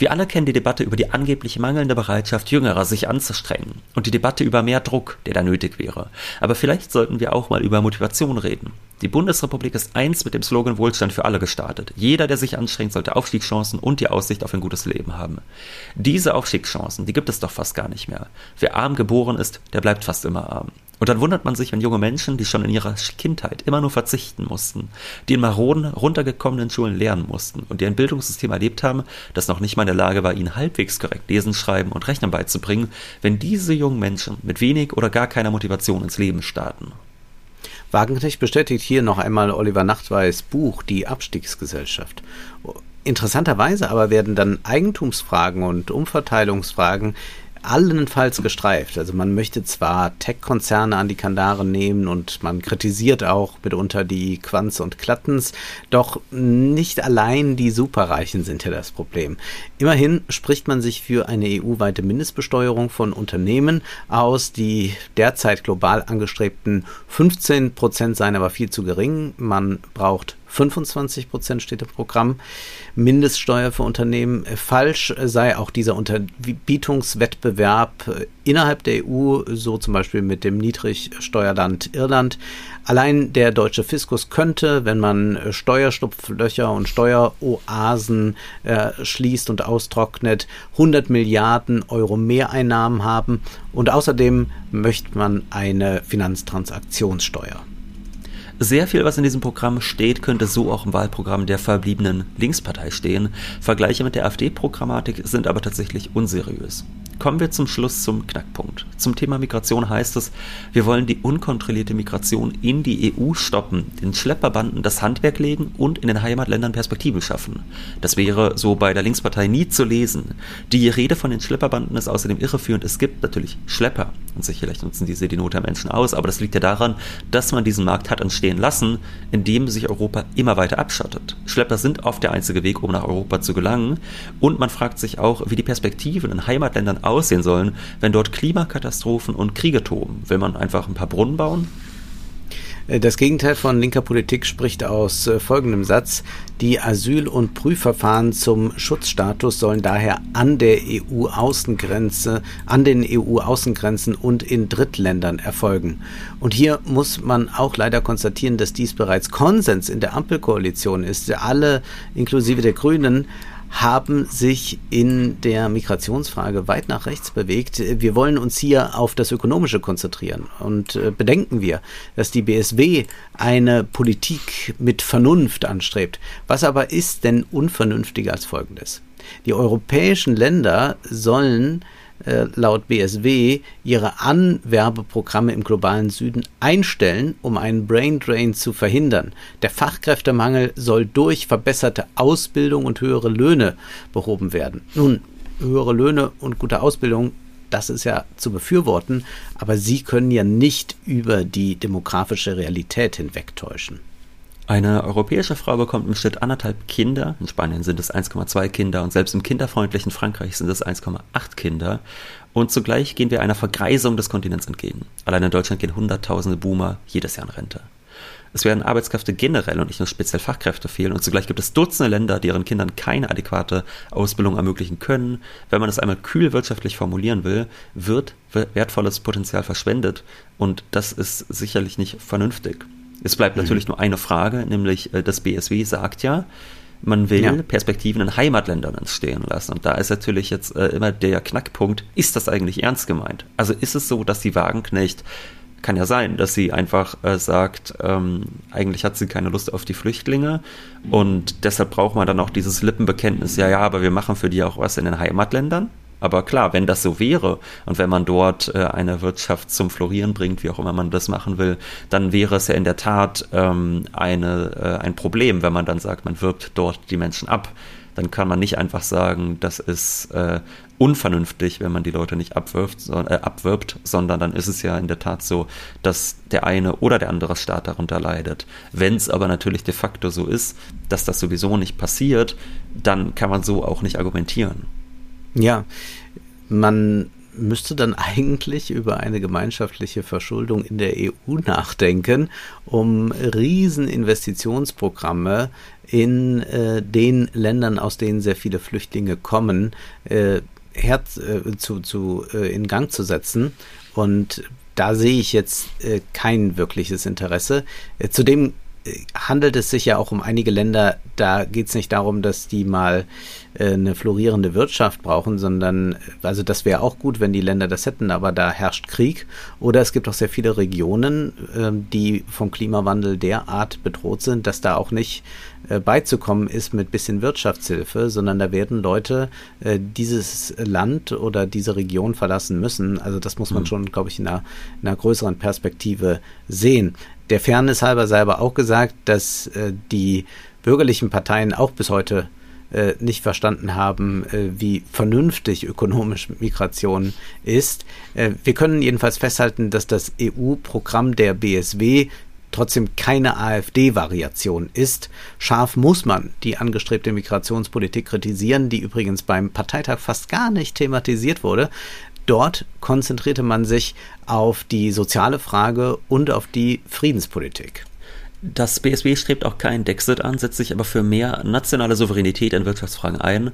wir alle kennen die Debatte über die angeblich mangelnde Bereitschaft Jüngerer, sich anzustrengen und die Debatte über mehr Druck, der da nötig wäre. Aber vielleicht sollten wir auch mal über Motivation reden. Die Bundesrepublik ist eins mit dem Slogan Wohlstand für alle gestartet. Jeder, der sich anstrengt, sollte Aufstiegschancen und die Aussicht auf ein gutes Leben haben. Diese Aufstiegschancen, die gibt es doch fast gar nicht mehr. Wer arm geboren ist, der bleibt fast immer arm. Und dann wundert man sich, wenn junge Menschen, die schon in ihrer Kindheit immer nur verzichten mussten, die in maroden, runtergekommenen Schulen lernen mussten und die ein Bildungssystem erlebt haben, das noch nicht mal in der Lage war, ihnen halbwegs korrekt lesen, schreiben und rechnen beizubringen, wenn diese jungen Menschen mit wenig oder gar keiner Motivation ins Leben starten. Wagenknecht bestätigt hier noch einmal Oliver Nachtweis Buch Die Abstiegsgesellschaft. Interessanterweise aber werden dann Eigentumsfragen und Umverteilungsfragen allenfalls gestreift. Also man möchte zwar Tech-Konzerne an die Kandare nehmen und man kritisiert auch mitunter die Quants und Klattens, doch nicht allein die Superreichen sind ja das Problem. Immerhin spricht man sich für eine EU-weite Mindestbesteuerung von Unternehmen aus. Die derzeit global angestrebten 15 Prozent seien aber viel zu gering. Man braucht 25 Prozent steht im Programm. Mindeststeuer für Unternehmen. Falsch sei auch dieser Unterbietungswettbewerb innerhalb der EU, so zum Beispiel mit dem Niedrigsteuerland Irland. Allein der deutsche Fiskus könnte, wenn man Steuerstupflöcher und Steueroasen äh, schließt und austrocknet, 100 Milliarden Euro Mehreinnahmen haben. Und außerdem möchte man eine Finanztransaktionssteuer. Sehr viel, was in diesem Programm steht, könnte so auch im Wahlprogramm der verbliebenen Linkspartei stehen. Vergleiche mit der AfD-Programmatik sind aber tatsächlich unseriös. Kommen wir zum Schluss zum Knackpunkt. Zum Thema Migration heißt es, wir wollen die unkontrollierte Migration in die EU stoppen, den Schlepperbanden das Handwerk legen und in den Heimatländern Perspektiven schaffen. Das wäre so bei der Linkspartei nie zu lesen. Die Rede von den Schlepperbanden ist außerdem irreführend. Es gibt natürlich Schlepper und sicherlich nutzen diese die Not der Menschen aus, aber das liegt ja daran, dass man diesen Markt hat entstehen lassen, indem sich Europa immer weiter abschottet. Schlepper sind oft der einzige Weg, um nach Europa zu gelangen und man fragt sich auch, wie die Perspektiven in Heimatländern aussehen sollen, wenn dort Klimakatastrophen und Kriege toben? Will man einfach ein paar Brunnen bauen? Äh, das Gegenteil von linker Politik spricht aus äh, folgendem Satz. Die Asyl- und Prüfverfahren zum Schutzstatus sollen daher an der EU-Außengrenze, an den EU-Außengrenzen und in Drittländern erfolgen. Und hier muss man auch leider konstatieren, dass dies bereits Konsens in der Ampelkoalition ist. Alle, inklusive der Grünen, haben sich in der Migrationsfrage weit nach rechts bewegt. Wir wollen uns hier auf das Ökonomische konzentrieren und äh, bedenken wir, dass die BSW eine Politik mit Vernunft anstrebt. Was aber ist denn unvernünftiger als folgendes? Die europäischen Länder sollen äh, laut BSW ihre Anwerbeprogramme im globalen Süden einstellen, um einen Braindrain zu verhindern. Der Fachkräftemangel soll durch verbesserte Ausbildung und höhere Löhne behoben werden. Nun, höhere Löhne und gute Ausbildung das ist ja zu befürworten, aber sie können ja nicht über die demografische Realität hinwegtäuschen. Eine europäische Frau bekommt im Schnitt anderthalb Kinder. In Spanien sind es 1,2 Kinder und selbst im kinderfreundlichen Frankreich sind es 1,8 Kinder. Und zugleich gehen wir einer Vergreisung des Kontinents entgegen. Allein in Deutschland gehen Hunderttausende Boomer jedes Jahr in Rente. Es werden Arbeitskräfte generell und nicht nur speziell Fachkräfte fehlen und zugleich gibt es Dutzende Länder, die ihren Kindern keine adäquate Ausbildung ermöglichen können. Wenn man es einmal kühl wirtschaftlich formulieren will, wird wertvolles Potenzial verschwendet und das ist sicherlich nicht vernünftig. Es bleibt mhm. natürlich nur eine Frage, nämlich äh, das BSW sagt ja, man will ja. Perspektiven in Heimatländern entstehen lassen. Und da ist natürlich jetzt äh, immer der Knackpunkt, ist das eigentlich ernst gemeint? Also ist es so, dass die Wagenknecht, kann ja sein, dass sie einfach äh, sagt, ähm, eigentlich hat sie keine Lust auf die Flüchtlinge und deshalb braucht man dann auch dieses Lippenbekenntnis, ja, ja, aber wir machen für die auch was in den Heimatländern. Aber klar, wenn das so wäre und wenn man dort äh, eine Wirtschaft zum Florieren bringt, wie auch immer man das machen will, dann wäre es ja in der Tat ähm, eine, äh, ein Problem, wenn man dann sagt, man wirbt dort die Menschen ab. Dann kann man nicht einfach sagen, das ist äh, unvernünftig, wenn man die Leute nicht abwirft, so, äh, abwirbt, sondern dann ist es ja in der Tat so, dass der eine oder der andere Staat darunter leidet. Wenn es aber natürlich de facto so ist, dass das sowieso nicht passiert, dann kann man so auch nicht argumentieren. Ja, man müsste dann eigentlich über eine gemeinschaftliche Verschuldung in der EU nachdenken, um Rieseninvestitionsprogramme in äh, den Ländern, aus denen sehr viele Flüchtlinge kommen, äh, her, äh, zu, zu, äh, in Gang zu setzen. Und da sehe ich jetzt äh, kein wirkliches Interesse. Äh, zudem handelt es sich ja auch um einige Länder, da geht es nicht darum, dass die mal eine florierende Wirtschaft brauchen, sondern, also das wäre auch gut, wenn die Länder das hätten, aber da herrscht Krieg. Oder es gibt auch sehr viele Regionen, äh, die vom Klimawandel derart bedroht sind, dass da auch nicht äh, beizukommen ist mit bisschen Wirtschaftshilfe, sondern da werden Leute äh, dieses Land oder diese Region verlassen müssen. Also das muss man mhm. schon, glaube ich, in einer, in einer größeren Perspektive sehen der Fairness halber sei aber auch gesagt, dass äh, die bürgerlichen Parteien auch bis heute äh, nicht verstanden haben, äh, wie vernünftig ökonomisch Migration ist. Äh, wir können jedenfalls festhalten, dass das EU-Programm der BSW trotzdem keine AfD-Variation ist. Scharf muss man die angestrebte Migrationspolitik kritisieren, die übrigens beim Parteitag fast gar nicht thematisiert wurde. Dort konzentrierte man sich auf die soziale Frage und auf die Friedenspolitik. Das BSW strebt auch keinen Dexit an, setzt sich aber für mehr nationale Souveränität in Wirtschaftsfragen ein.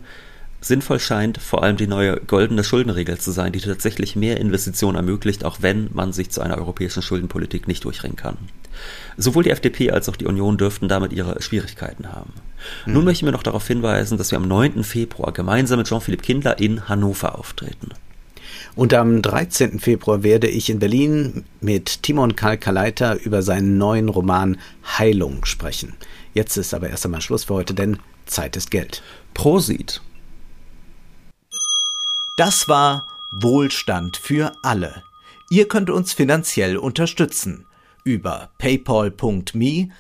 Sinnvoll scheint vor allem die neue goldene Schuldenregel zu sein, die tatsächlich mehr Investitionen ermöglicht, auch wenn man sich zu einer europäischen Schuldenpolitik nicht durchringen kann. Sowohl die FDP als auch die Union dürften damit ihre Schwierigkeiten haben. Mhm. Nun möchten wir noch darauf hinweisen, dass wir am 9. Februar gemeinsam mit Jean-Philippe Kindler in Hannover auftreten. Und am 13. Februar werde ich in Berlin mit Timon Kalkaleiter über seinen neuen Roman Heilung sprechen. Jetzt ist aber erst einmal Schluss für heute, denn Zeit ist Geld. Prosit. Das war Wohlstand für alle. Ihr könnt uns finanziell unterstützen über paypal.me-ole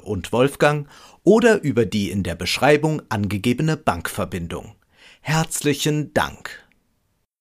und Wolfgang oder über die in der Beschreibung angegebene Bankverbindung. Herzlichen Dank.